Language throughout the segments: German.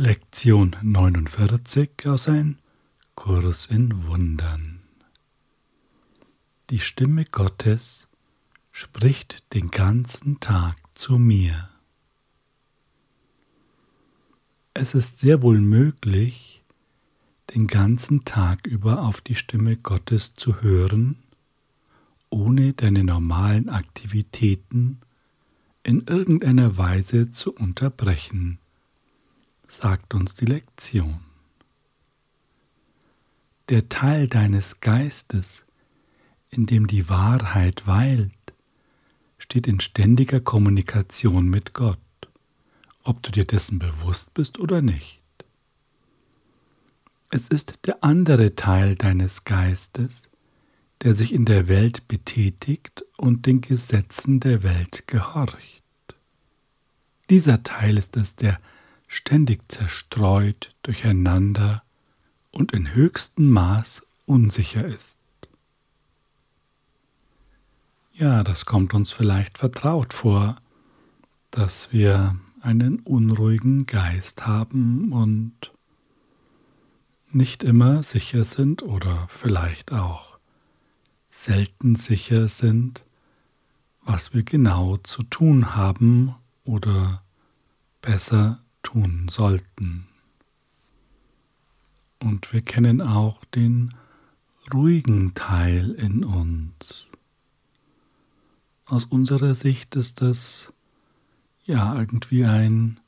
Lektion 49 aus ein Kurs in Wundern. Die Stimme Gottes spricht den ganzen Tag zu mir. Es ist sehr wohl möglich, den ganzen Tag über auf die Stimme Gottes zu hören, ohne deine normalen Aktivitäten in irgendeiner Weise zu unterbrechen sagt uns die Lektion. Der Teil deines Geistes, in dem die Wahrheit weilt, steht in ständiger Kommunikation mit Gott, ob du dir dessen bewusst bist oder nicht. Es ist der andere Teil deines Geistes, der sich in der Welt betätigt und den Gesetzen der Welt gehorcht. Dieser Teil ist es, der ständig zerstreut, durcheinander und in höchstem Maß unsicher ist. Ja, das kommt uns vielleicht vertraut vor, dass wir einen unruhigen Geist haben und nicht immer sicher sind oder vielleicht auch selten sicher sind, was wir genau zu tun haben oder besser tun sollten. Und wir kennen auch den ruhigen Teil in uns. Aus unserer Sicht ist das ja irgendwie ein,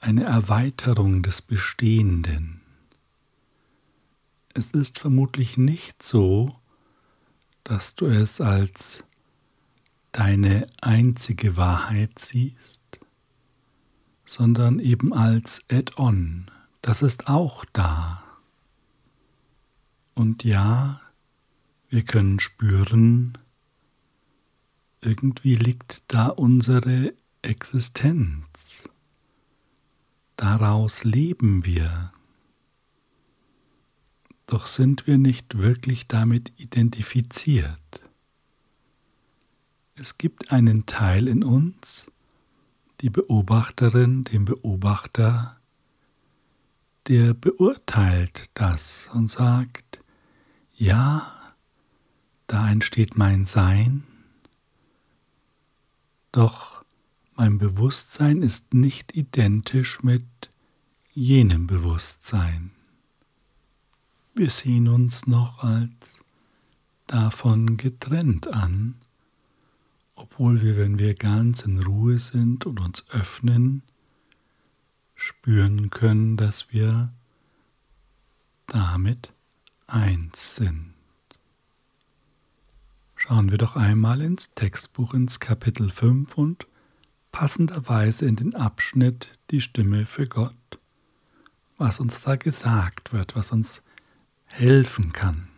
eine Erweiterung des Bestehenden. Es ist vermutlich nicht so, dass du es als deine einzige Wahrheit siehst, sondern eben als Add-on. Das ist auch da. Und ja, wir können spüren, irgendwie liegt da unsere Existenz. Daraus leben wir. Doch sind wir nicht wirklich damit identifiziert. Es gibt einen Teil in uns, die Beobachterin, den Beobachter, der beurteilt das und sagt, ja, da entsteht mein Sein, doch mein Bewusstsein ist nicht identisch mit jenem Bewusstsein. Wir sehen uns noch als davon getrennt an, obwohl wir, wenn wir ganz in Ruhe sind und uns öffnen, spüren können, dass wir damit eins sind. Schauen wir doch einmal ins Textbuch ins Kapitel 5 und passenderweise in den Abschnitt Die Stimme für Gott, was uns da gesagt wird, was uns helfen kann.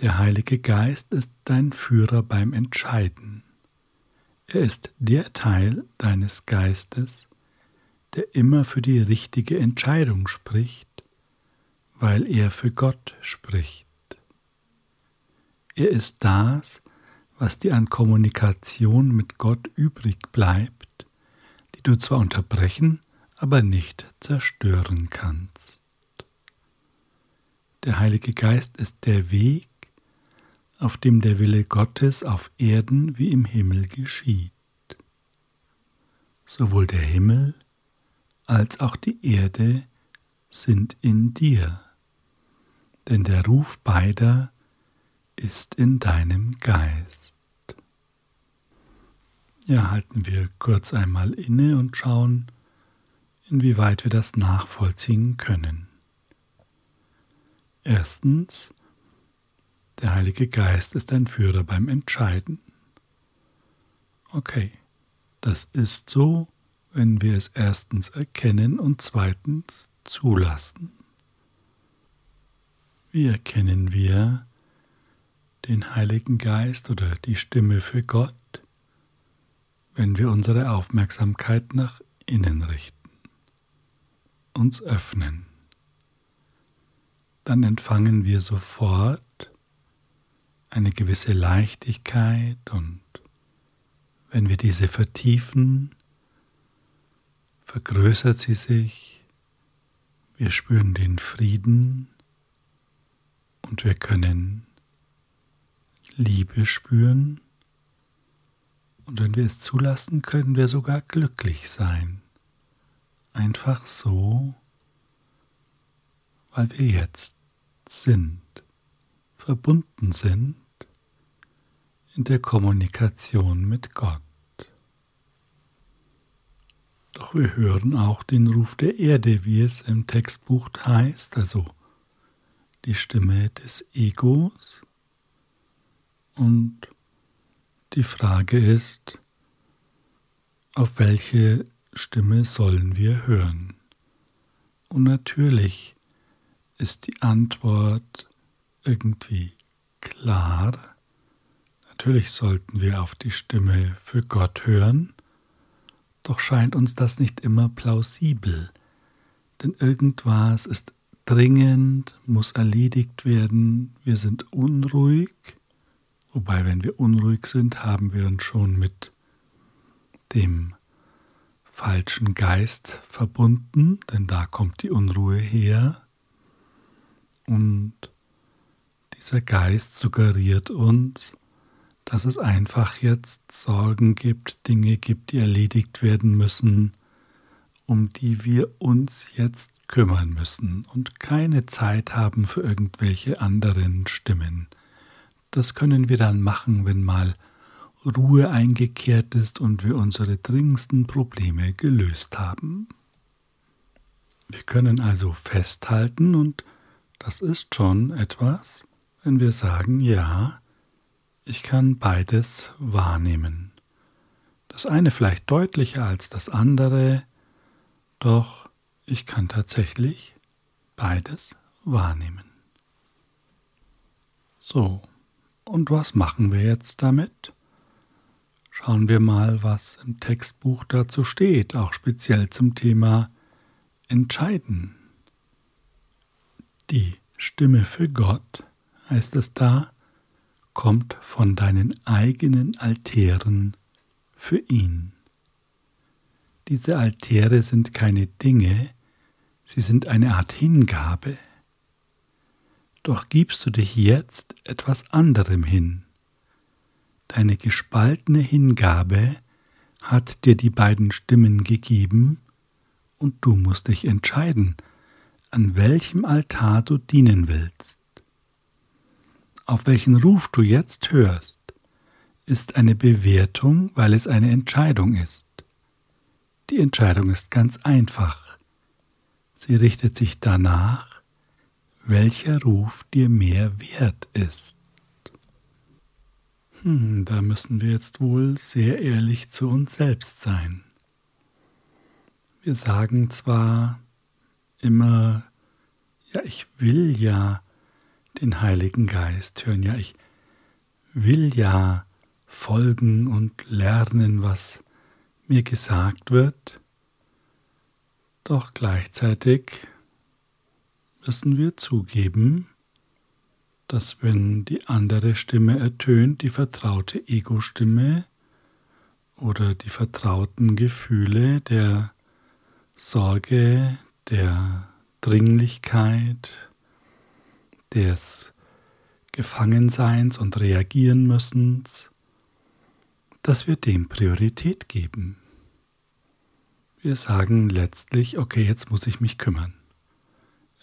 Der Heilige Geist ist dein Führer beim Entscheiden. Er ist der Teil deines Geistes, der immer für die richtige Entscheidung spricht, weil er für Gott spricht. Er ist das, was dir an Kommunikation mit Gott übrig bleibt, die du zwar unterbrechen, aber nicht zerstören kannst. Der Heilige Geist ist der Weg, auf dem der Wille Gottes auf Erden wie im Himmel geschieht. Sowohl der Himmel als auch die Erde sind in dir, denn der Ruf beider ist in deinem Geist. Ja, halten wir kurz einmal inne und schauen, inwieweit wir das nachvollziehen können. Erstens, der Heilige Geist ist ein Führer beim Entscheiden. Okay, das ist so, wenn wir es erstens erkennen und zweitens zulassen. Wie erkennen wir den Heiligen Geist oder die Stimme für Gott, wenn wir unsere Aufmerksamkeit nach innen richten, uns öffnen? Dann empfangen wir sofort eine gewisse Leichtigkeit und wenn wir diese vertiefen, vergrößert sie sich, wir spüren den Frieden und wir können Liebe spüren. Und wenn wir es zulassen, können wir sogar glücklich sein. Einfach so, weil wir jetzt sind, verbunden sind in der Kommunikation mit Gott. Doch wir hören auch den Ruf der Erde, wie es im Textbuch heißt, also die Stimme des Egos. Und die Frage ist, auf welche Stimme sollen wir hören? Und natürlich ist die Antwort irgendwie klar. Natürlich sollten wir auf die Stimme für Gott hören, doch scheint uns das nicht immer plausibel, denn irgendwas ist dringend, muss erledigt werden, wir sind unruhig Wobei, wenn wir unruhig sind, haben wir uns schon mit dem falschen Geist verbunden, denn da kommt die Unruhe her. Und dieser Geist suggeriert uns, dass es einfach jetzt Sorgen gibt, Dinge gibt, die erledigt werden müssen, um die wir uns jetzt kümmern müssen und keine Zeit haben für irgendwelche anderen Stimmen. Das können wir dann machen, wenn mal Ruhe eingekehrt ist und wir unsere dringendsten Probleme gelöst haben. Wir können also festhalten und das ist schon etwas, wenn wir sagen, ja, ich kann beides wahrnehmen. Das eine vielleicht deutlicher als das andere, doch ich kann tatsächlich beides wahrnehmen. So, und was machen wir jetzt damit? Schauen wir mal, was im Textbuch dazu steht, auch speziell zum Thema Entscheiden. Die Stimme für Gott, heißt es da, kommt von deinen eigenen Altären für ihn. Diese Altäre sind keine Dinge, sie sind eine Art Hingabe. Doch gibst du dich jetzt etwas anderem hin. Deine gespaltene Hingabe hat dir die beiden Stimmen gegeben, und du musst dich entscheiden, an welchem Altar du dienen willst. Auf welchen Ruf du jetzt hörst, ist eine Bewertung, weil es eine Entscheidung ist. Die Entscheidung ist ganz einfach. Sie richtet sich danach, welcher Ruf dir mehr wert ist. Hm, da müssen wir jetzt wohl sehr ehrlich zu uns selbst sein. Wir sagen zwar immer, ja, ich will ja den Heiligen Geist hören, ja, ich will ja folgen und lernen, was mir gesagt wird, doch gleichzeitig müssen wir zugeben, dass wenn die andere Stimme ertönt, die vertraute Ego-Stimme oder die vertrauten Gefühle der Sorge, der Dringlichkeit, des Gefangenseins und reagieren müssens, dass wir dem Priorität geben. Wir sagen letztlich, okay, jetzt muss ich mich kümmern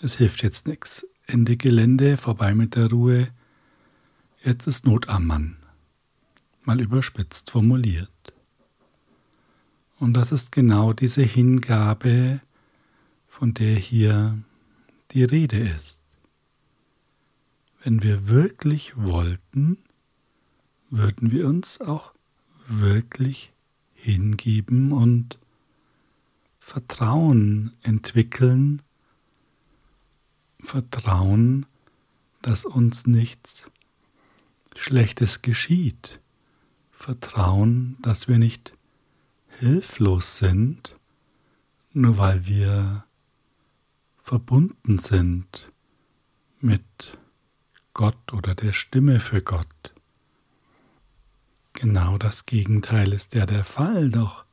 es hilft jetzt nichts. Ende Gelände, vorbei mit der Ruhe. Jetzt ist Not am Mann. Mal überspitzt formuliert. Und das ist genau diese Hingabe, von der hier die Rede ist. Wenn wir wirklich wollten, würden wir uns auch wirklich hingeben und Vertrauen entwickeln Vertrauen, dass uns nichts Schlechtes geschieht. Vertrauen, dass wir nicht hilflos sind, nur weil wir verbunden sind mit Gott oder der Stimme für Gott. Genau das Gegenteil ist ja der Fall, doch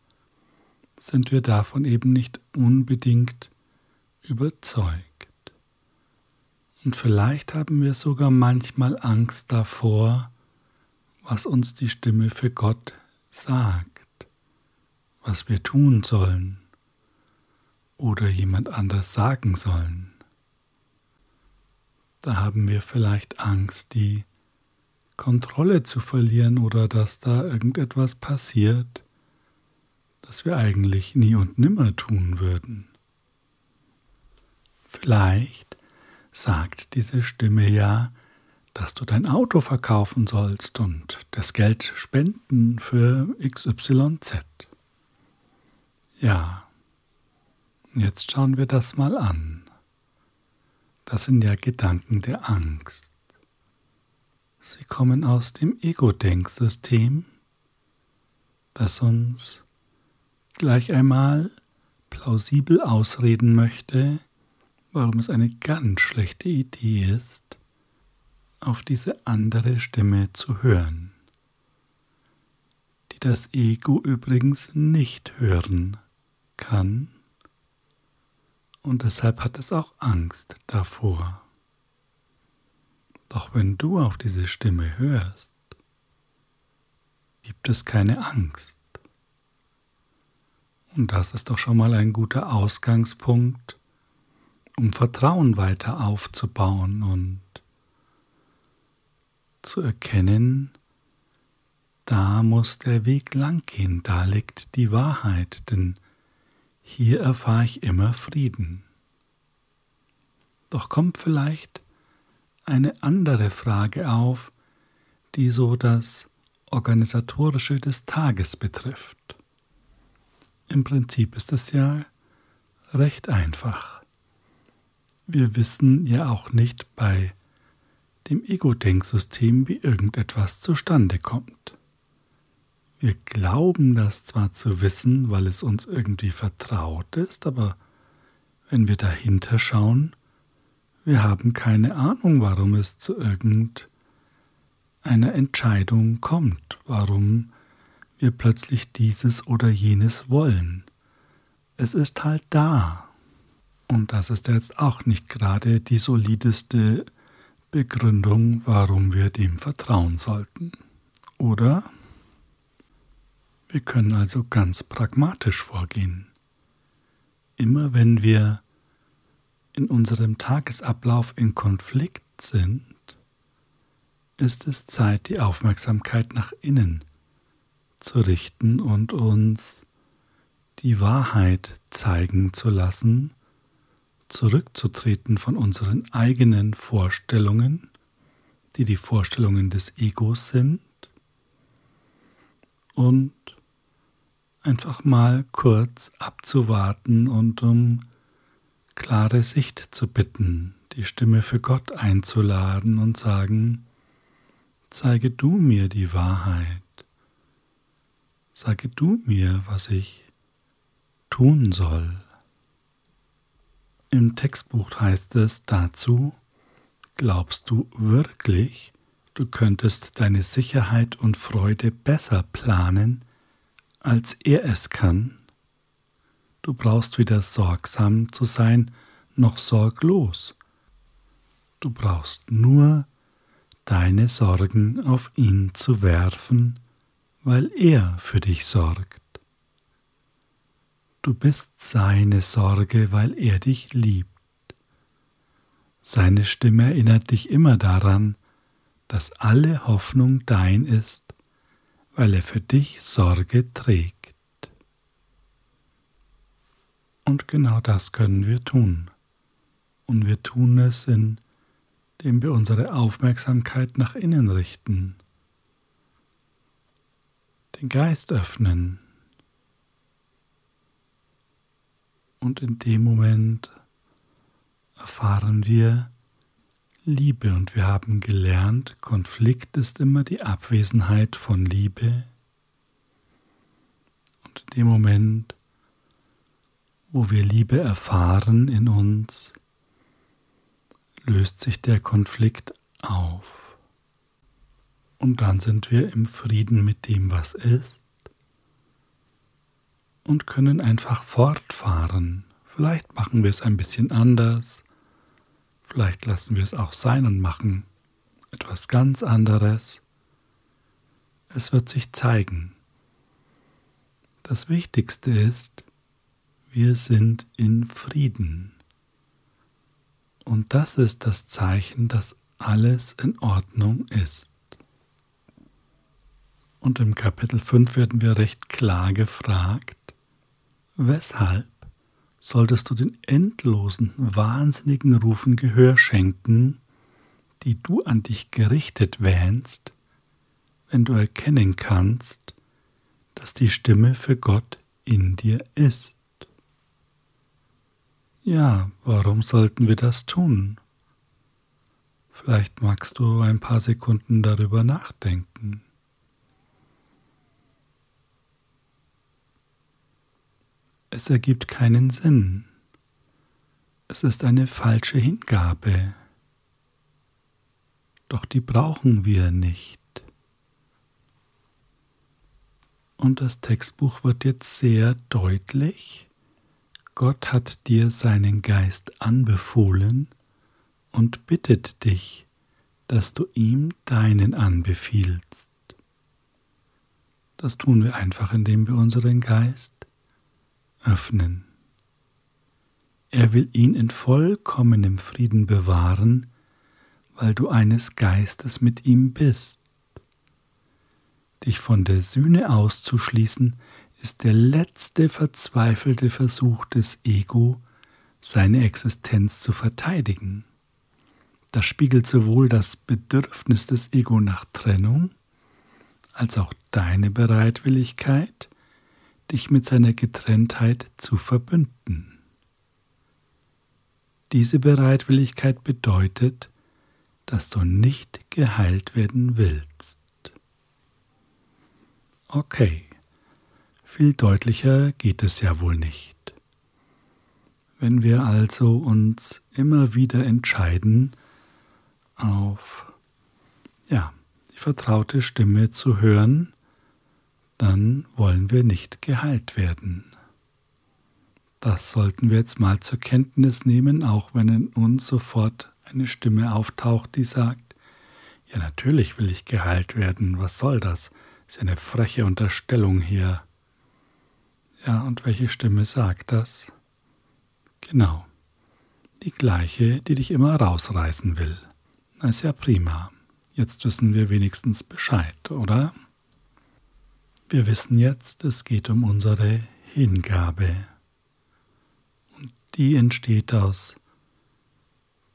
sind wir davon eben nicht unbedingt überzeugt. Und vielleicht haben wir sogar manchmal Angst davor, was uns die Stimme für Gott sagt, was wir tun sollen oder jemand anders sagen sollen. Da haben wir vielleicht Angst, die Kontrolle zu verlieren oder dass da irgendetwas passiert, das wir eigentlich nie und nimmer tun würden. Vielleicht sagt diese Stimme ja, dass du dein Auto verkaufen sollst und das Geld spenden für XYZ. Ja, jetzt schauen wir das mal an. Das sind ja Gedanken der Angst. Sie kommen aus dem Ego-Denksystem, das uns gleich einmal plausibel ausreden möchte, warum es eine ganz schlechte Idee ist, auf diese andere Stimme zu hören, die das Ego übrigens nicht hören kann und deshalb hat es auch Angst davor. Doch wenn du auf diese Stimme hörst, gibt es keine Angst. Und das ist doch schon mal ein guter Ausgangspunkt, um Vertrauen weiter aufzubauen und zu erkennen, da muss der Weg lang gehen, da liegt die Wahrheit, denn hier erfahre ich immer Frieden. Doch kommt vielleicht eine andere Frage auf, die so das Organisatorische des Tages betrifft. Im Prinzip ist es ja recht einfach. Wir wissen ja auch nicht bei dem Ego-Denksystem, wie irgendetwas zustande kommt. Wir glauben das zwar zu wissen, weil es uns irgendwie vertraut ist, aber wenn wir dahinter schauen, wir haben keine Ahnung, warum es zu irgendeiner Entscheidung kommt, warum wir plötzlich dieses oder jenes wollen. Es ist halt da. Und das ist jetzt auch nicht gerade die solideste Begründung, warum wir dem vertrauen sollten. Oder? Wir können also ganz pragmatisch vorgehen. Immer wenn wir in unserem Tagesablauf in Konflikt sind, ist es Zeit, die Aufmerksamkeit nach innen zu richten und uns die Wahrheit zeigen zu lassen, zurückzutreten von unseren eigenen Vorstellungen, die die Vorstellungen des Egos sind, und einfach mal kurz abzuwarten und um klare Sicht zu bitten, die Stimme für Gott einzuladen und sagen, zeige du mir die Wahrheit, sage du mir, was ich tun soll. Im Textbuch heißt es dazu, glaubst du wirklich, du könntest deine Sicherheit und Freude besser planen, als er es kann? Du brauchst weder sorgsam zu sein noch sorglos. Du brauchst nur deine Sorgen auf ihn zu werfen, weil er für dich sorgt. Du bist seine Sorge, weil er dich liebt. Seine Stimme erinnert dich immer daran, dass alle Hoffnung dein ist, weil er für dich Sorge trägt. Und genau das können wir tun. Und wir tun es, indem wir unsere Aufmerksamkeit nach innen richten, den Geist öffnen. Und in dem Moment erfahren wir Liebe und wir haben gelernt, Konflikt ist immer die Abwesenheit von Liebe. Und in dem Moment wo wir Liebe erfahren in uns, löst sich der Konflikt auf. Und dann sind wir im Frieden mit dem, was ist. und können einfach fortfahren. Vielleicht machen wir es ein bisschen anders, vielleicht lassen wir es auch sein und machen etwas ganz anderes. Es wird sich zeigen. Das Wichtigste ist, wir sind in Frieden. Und das ist das Zeichen, dass alles in Ordnung ist. Und im Kapitel 5 werden wir recht klar gefragt, weshalb solltest du den endlosen, wahnsinnigen Rufen Gehör schenken, die du an dich gerichtet wähnst, wenn du erkennen kannst, dass die Stimme für Gott in dir ist. Ja, warum sollten wir das tun? Vielleicht magst du ein paar Sekunden darüber nachdenken. Es ergibt keinen Sinn. Es ist eine falsche Hingabe. Doch die brauchen wir nicht. Und das Textbuch wird jetzt sehr deutlich. Gott hat dir seinen Geist anbefohlen und bittet dich, dass du ihm deinen anbefiehlst. Das tun wir einfach, indem wir unseren Geist öffnen. Er will ihn in vollkommenem Frieden bewahren, weil du eines Geistes mit ihm bist. Dich von der Sühne auszuschließen, ist der letzte verzweifelte Versuch des Ego, seine Existenz zu verteidigen. Das spiegelt sowohl das Bedürfnis des Ego nach Trennung als auch deine Bereitwilligkeit, dich mit seiner Getrenntheit zu verbünden. Diese Bereitwilligkeit bedeutet, dass du nicht geheilt werden willst. Okay, viel deutlicher geht es ja wohl nicht. Wenn wir also uns immer wieder entscheiden, auf ja, die vertraute Stimme zu hören, dann wollen wir nicht geheilt werden. Das sollten wir jetzt mal zur Kenntnis nehmen, auch wenn in uns sofort eine Stimme auftaucht, die sagt, ja natürlich will ich geheilt werden, was soll das? Ist ja eine freche Unterstellung hier. Ja, und welche Stimme sagt das? Genau, die gleiche, die dich immer rausreißen will. Na, ist ja prima. Jetzt wissen wir wenigstens Bescheid, oder? Wir wissen jetzt, es geht um unsere Hingabe. Und die entsteht aus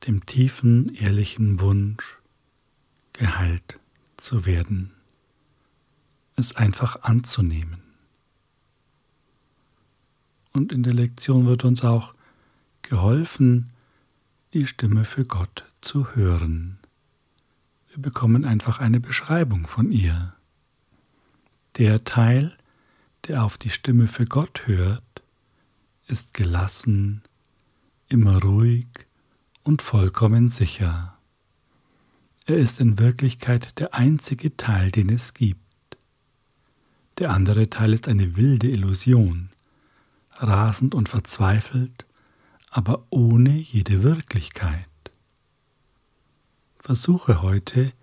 dem tiefen, ehrlichen Wunsch, geheilt zu werden, es einfach anzunehmen. Und in der Lektion wird uns auch geholfen, die Stimme für Gott zu hören. Wir bekommen einfach eine Beschreibung von ihr. Der Teil, der auf die Stimme für Gott hört, ist gelassen, immer ruhig und vollkommen sicher. Er ist in Wirklichkeit der einzige Teil, den es gibt. Der andere Teil ist eine wilde Illusion, rasend und verzweifelt, aber ohne jede Wirklichkeit. Versuche heute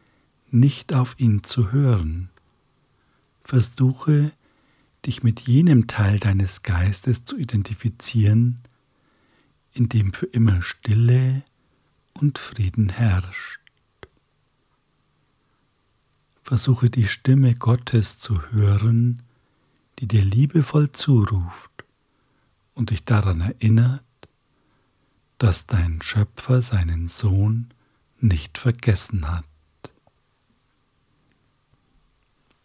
nicht auf ihn zu hören, Versuche, dich mit jenem Teil deines Geistes zu identifizieren, in dem für immer Stille und Frieden herrscht. Versuche die Stimme Gottes zu hören, die dir liebevoll zuruft und dich daran erinnert, dass dein Schöpfer seinen Sohn nicht vergessen hat.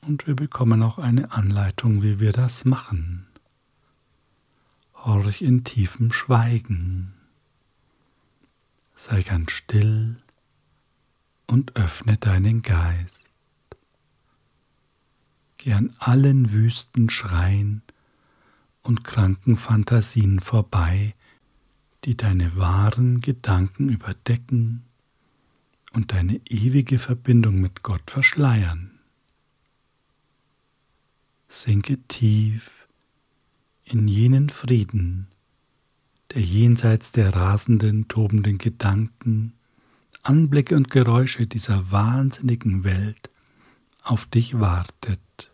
Und wir bekommen auch eine Anleitung, wie wir das machen. Horch in tiefem Schweigen. Sei ganz still und öffne deinen Geist. Geh an allen wüsten Schreien und kranken Fantasien vorbei, die deine wahren Gedanken überdecken und deine ewige Verbindung mit Gott verschleiern. Sinke tief in jenen Frieden, der jenseits der rasenden, tobenden Gedanken, Anblicke und Geräusche dieser wahnsinnigen Welt auf dich wartet.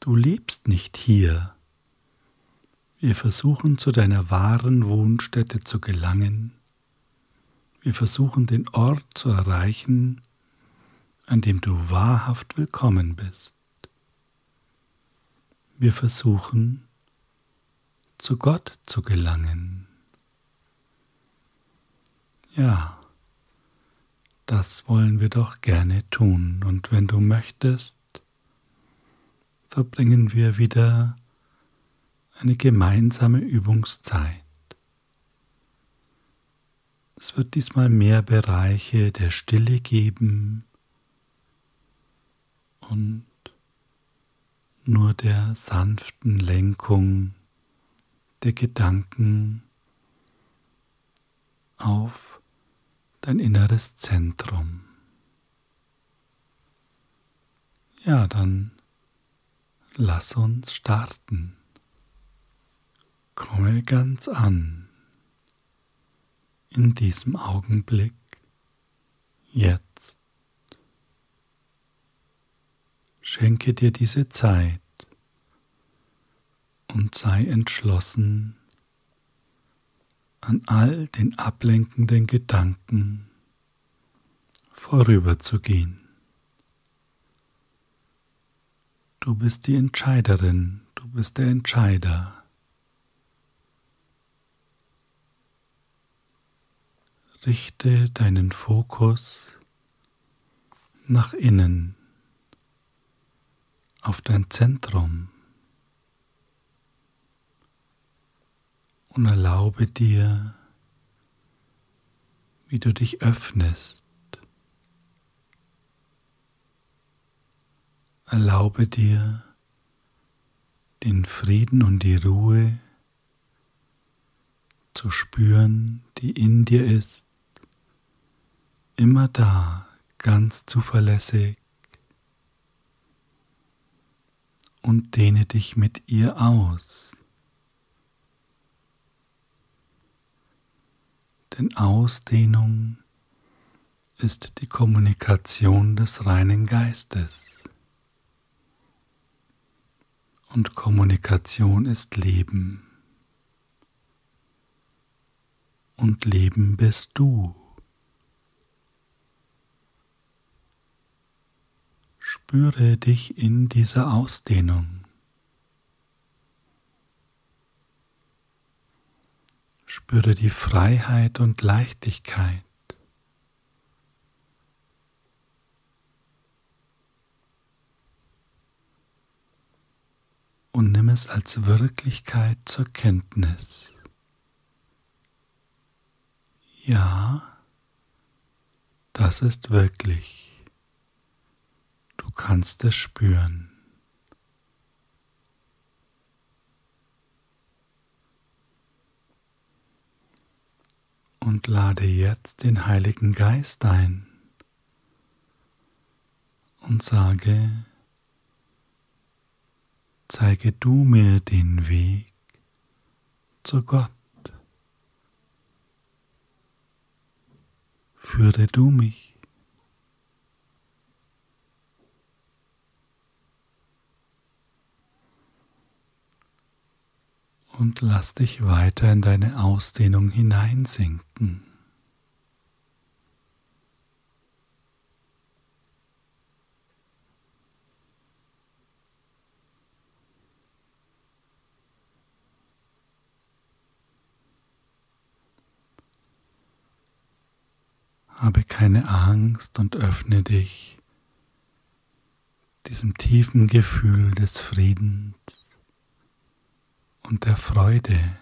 Du lebst nicht hier. Wir versuchen zu deiner wahren Wohnstätte zu gelangen. Wir versuchen den Ort zu erreichen, an dem du wahrhaft willkommen bist. Wir versuchen zu Gott zu gelangen. Ja, das wollen wir doch gerne tun. Und wenn du möchtest, verbringen wir wieder eine gemeinsame Übungszeit. Es wird diesmal mehr Bereiche der Stille geben und nur der sanften Lenkung der Gedanken auf dein inneres Zentrum. Ja, dann lass uns starten. Komme ganz an in diesem Augenblick, jetzt. Schenke dir diese Zeit und sei entschlossen, an all den ablenkenden Gedanken vorüberzugehen. Du bist die Entscheiderin, du bist der Entscheider. Richte deinen Fokus nach innen, auf dein Zentrum. und erlaube dir, wie du dich öffnest. Erlaube dir den Frieden und die Ruhe zu spüren, die in dir ist, immer da, ganz zuverlässig und dehne dich mit ihr aus. denn Ausdehnung ist die Kommunikation des reinen Geistes. Und Kommunikation ist Leben. Und Leben bist du. Spüre dich in dieser Ausdehnung. Spüre die Freiheit und Leichtigkeit. Und nimm es als Wirklichkeit zur Kenntnis. Ja, das ist wirklich. Du kannst es spüren. und lade jetzt den Heiligen Geist ein und sage, zeige du mir den Weg zu Gott. Führe du mich. Und lass dich weiter in deine Ausdehnung hineinsinken. Habe keine Angst und öffne dich diesem tiefen Gefühl des Friedens und der Freude.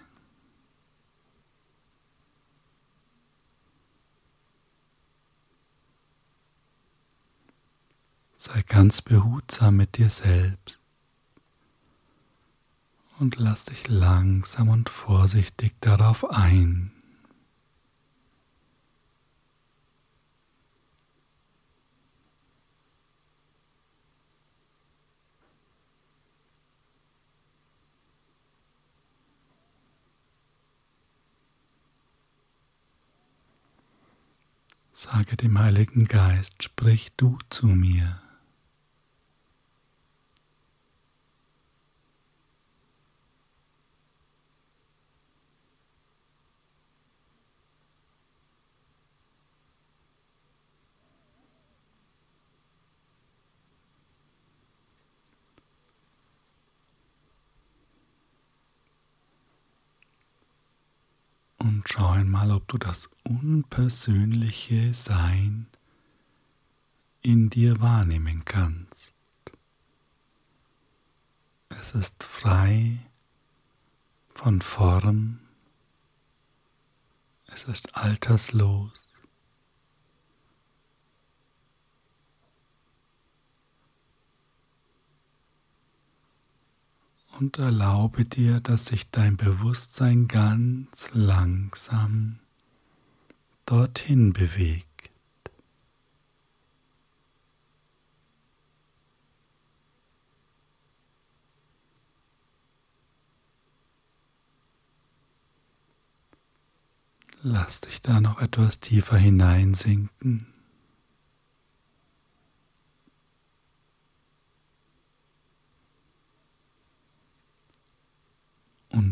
Sei ganz behutsam mit dir selbst und lass dich langsam und vorsichtig darauf ein. Sage dem Heiligen Geist, sprich du zu mir. und einmal, ob du das unpersönliche Sein in dir wahrnehmen kannst. Es ist frei von Form, es ist alterslos, und erlaube dir, dass sich dein Bewusstsein ganz langsam dorthin bewegt. Lass dich da noch etwas tiefer hineinsinken.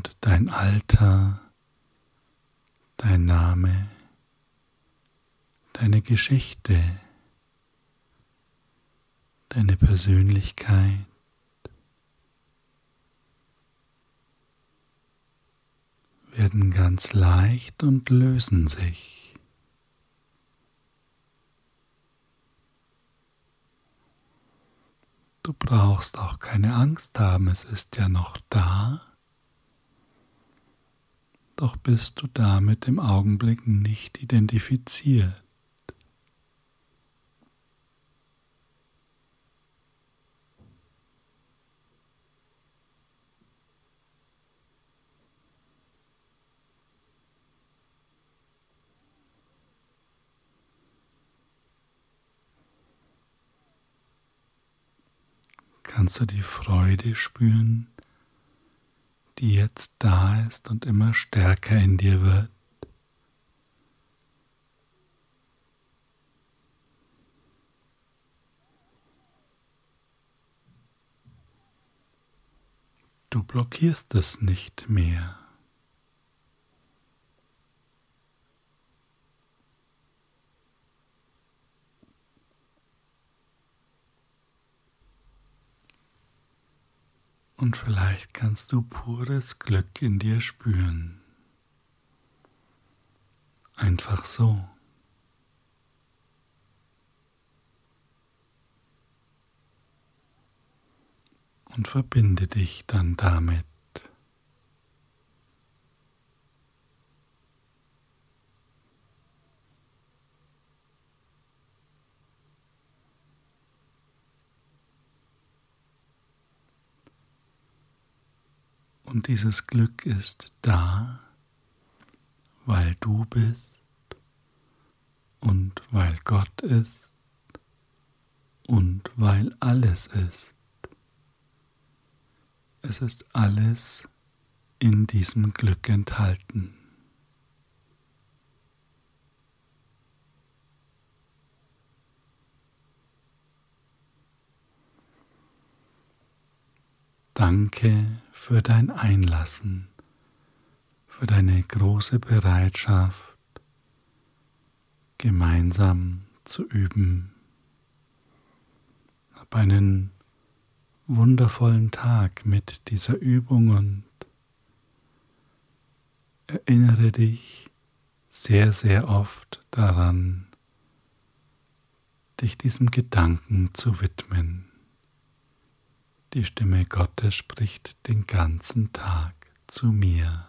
Und dein Alter, dein Name, deine Geschichte, deine Persönlichkeit. werden ganz leicht und lösen sich. Du brauchst auch keine Angst haben, es ist ja noch da doch bist du damit im Augenblick nicht identifiziert. Kannst du die Freude spüren, die jetzt da ist und immer stärker in dir wird. Du blockierst es nicht mehr. Und vielleicht kannst du pures Glück in dir spüren. Einfach so. Und verbinde dich dann damit. Und dieses Glück ist da, weil du bist und weil Gott ist und weil alles ist. Es ist alles in diesem Glück enthalten. Danke für dein Einlassen, für deine große Bereitschaft, gemeinsam zu üben. Hab einen wundervollen Tag mit dieser Übung und erinnere dich sehr, sehr oft daran, dich diesem Gedanken zu widmen. Die Stimme Gottes spricht den ganzen Tag zu mir.